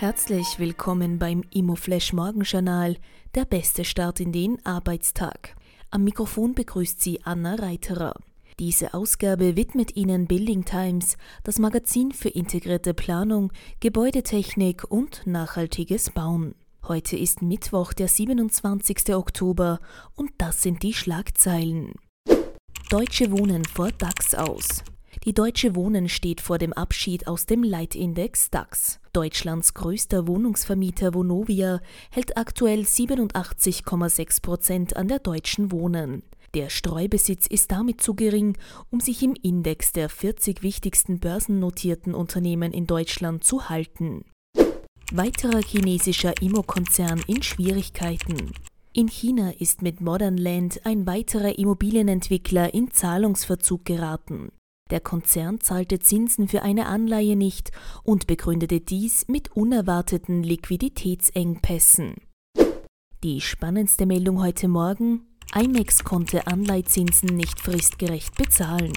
Herzlich willkommen beim Immoflash Morgenjournal, der beste Start in den Arbeitstag. Am Mikrofon begrüßt Sie Anna Reiterer. Diese Ausgabe widmet Ihnen Building Times, das Magazin für integrierte Planung, Gebäudetechnik und nachhaltiges Bauen. Heute ist Mittwoch, der 27. Oktober und das sind die Schlagzeilen. Deutsche Wohnen vor DAX aus. Die Deutsche Wohnen steht vor dem Abschied aus dem Leitindex DAX. Deutschlands größter Wohnungsvermieter Vonovia hält aktuell 87,6 Prozent an der Deutschen Wohnen. Der Streubesitz ist damit zu gering, um sich im Index der 40 wichtigsten börsennotierten Unternehmen in Deutschland zu halten. Weiterer chinesischer Immokonzern in Schwierigkeiten. In China ist mit Modern Land ein weiterer Immobilienentwickler in Zahlungsverzug geraten. Der Konzern zahlte Zinsen für eine Anleihe nicht und begründete dies mit unerwarteten Liquiditätsengpässen. Die spannendste Meldung heute Morgen IMEX konnte Anleihzinsen nicht fristgerecht bezahlen.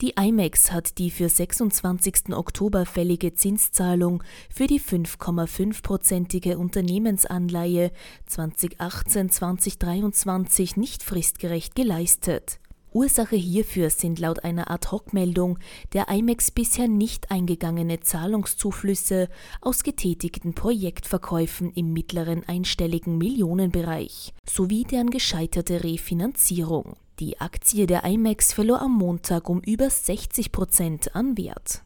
Die IMEX hat die für 26. Oktober fällige Zinszahlung für die 5,5-prozentige Unternehmensanleihe 2018-2023 nicht fristgerecht geleistet. Ursache hierfür sind laut einer Ad-Hoc-Meldung der IMEX bisher nicht eingegangene Zahlungszuflüsse aus getätigten Projektverkäufen im mittleren einstelligen Millionenbereich sowie deren gescheiterte Refinanzierung. Die Aktie der IMEX verlor am Montag um über 60 Prozent an Wert.